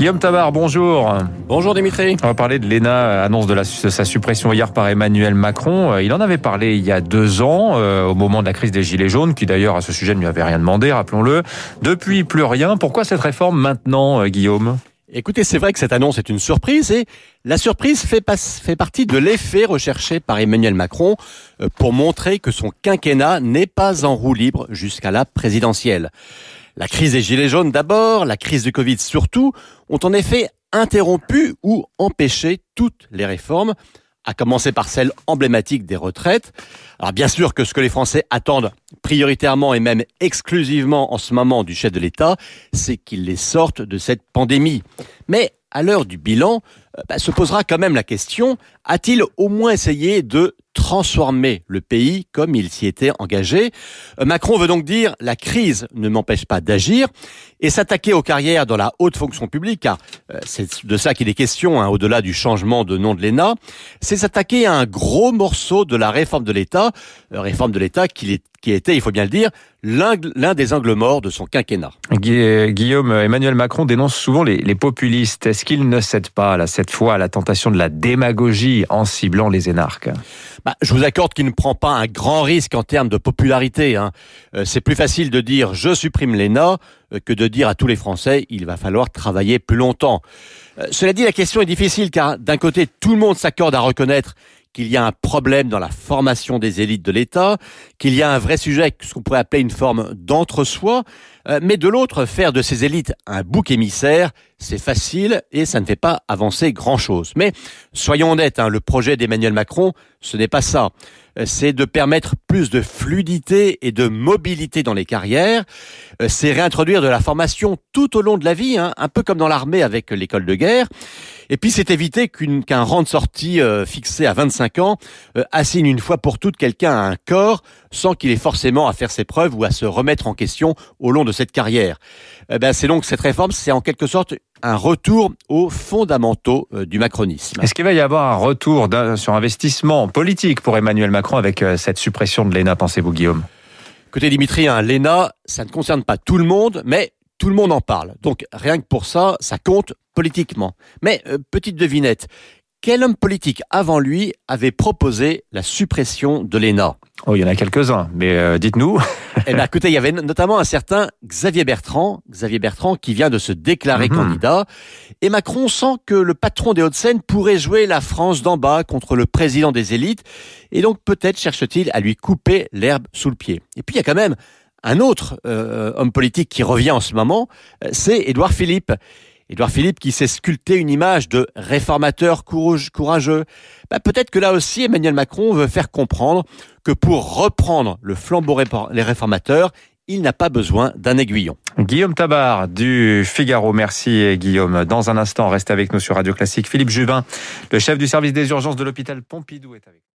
Guillaume Tabar, bonjour. Bonjour Dimitri. On va parler de l'ENA, annonce de, la, de, sa suppression hier par Emmanuel Macron. Euh, il en avait parlé il y a deux ans, euh, au moment de la crise des Gilets jaunes, qui d'ailleurs à ce sujet ne lui avait rien demandé, rappelons-le. Depuis, plus rien. Pourquoi cette réforme maintenant, euh, Guillaume? Écoutez, c'est vrai que cette annonce est une surprise et la surprise fait, pas, fait partie de l'effet recherché par Emmanuel Macron euh, pour montrer que son quinquennat n'est pas en roue libre jusqu'à la présidentielle. La crise des Gilets jaunes d'abord, la crise du Covid surtout, ont en effet interrompu ou empêché toutes les réformes, à commencer par celle emblématique des retraites. Alors bien sûr que ce que les Français attendent prioritairement et même exclusivement en ce moment du chef de l'État, c'est qu'il les sorte de cette pandémie. Mais à l'heure du bilan, bah, se posera quand même la question, a-t-il au moins essayé de transformer le pays comme il s'y était engagé? Euh, Macron veut donc dire la crise ne m'empêche pas d'agir et s'attaquer aux carrières dans la haute fonction publique, car euh, c'est de ça qu'il est question, hein, au-delà du changement de nom de l'ENA, c'est s'attaquer à un gros morceau de la réforme de l'État, réforme de l'État qui, était, il faut bien le dire, l'un des angles morts de son quinquennat. Guillaume, Emmanuel Macron dénonce souvent les, populistes. Est-ce qu'il ne cède pas, là, cette fois, la tentation de la démagogie en ciblant les énarques bah, Je vous accorde qu'il ne prend pas un grand risque en termes de popularité. Hein. Euh, c'est plus facile de dire je supprime l'ENA euh, que de dire à tous les Français il va falloir travailler plus longtemps. Euh, cela dit, la question est difficile car d'un côté, tout le monde s'accorde à reconnaître qu'il y a un problème dans la formation des élites de l'État, qu'il y a un vrai sujet, ce qu'on pourrait appeler une forme d'entre-soi, mais de l'autre, faire de ces élites un bouc émissaire, c'est facile et ça ne fait pas avancer grand-chose. Mais soyons honnêtes, hein, le projet d'Emmanuel Macron, ce n'est pas ça. Euh, c'est de permettre plus de fluidité et de mobilité dans les carrières. Euh, c'est réintroduire de la formation tout au long de la vie, hein, un peu comme dans l'armée avec l'école de guerre. Et puis c'est éviter qu'un rang de sortie euh, fixé à 25 ans assigne une fois pour toutes quelqu'un à un corps sans qu'il ait forcément à faire ses preuves ou à se remettre en question au long de cette carrière. ben, c'est donc cette réforme, c'est en quelque sorte un retour aux fondamentaux euh, du macronisme. Est-ce qu'il va y avoir un retour sur investissement politique pour Emmanuel Macron avec euh, cette suppression de l'ENA, pensez-vous Guillaume? Écoutez Dimitri, hein, l'ENA, ça ne concerne pas tout le monde, mais tout le monde en parle. Donc rien que pour ça, ça compte politiquement. Mais euh, petite devinette, quel homme politique avant lui avait proposé la suppression de l'ENA Oh, il y en a quelques-uns, mais euh, dites-nous. eh bien, écoutez, il y avait notamment un certain Xavier Bertrand, Xavier Bertrand qui vient de se déclarer mhm. candidat. Et Macron sent que le patron des Hauts-de-Seine pourrait jouer la France d'en bas contre le président des élites. Et donc, peut-être cherche-t-il à lui couper l'herbe sous le pied. Et puis, il y a quand même un autre euh, homme politique qui revient en ce moment, euh, c'est Édouard Philippe. Édouard Philippe qui s'est sculpté une image de réformateur courageux. Bah, peut-être que là aussi Emmanuel Macron veut faire comprendre que pour reprendre le flambeau les réformateurs, il n'a pas besoin d'un aiguillon. Guillaume Tabar du Figaro. Merci Guillaume. Dans un instant, reste avec nous sur Radio Classique. Philippe Juvin, le chef du service des urgences de l'hôpital Pompidou est avec nous.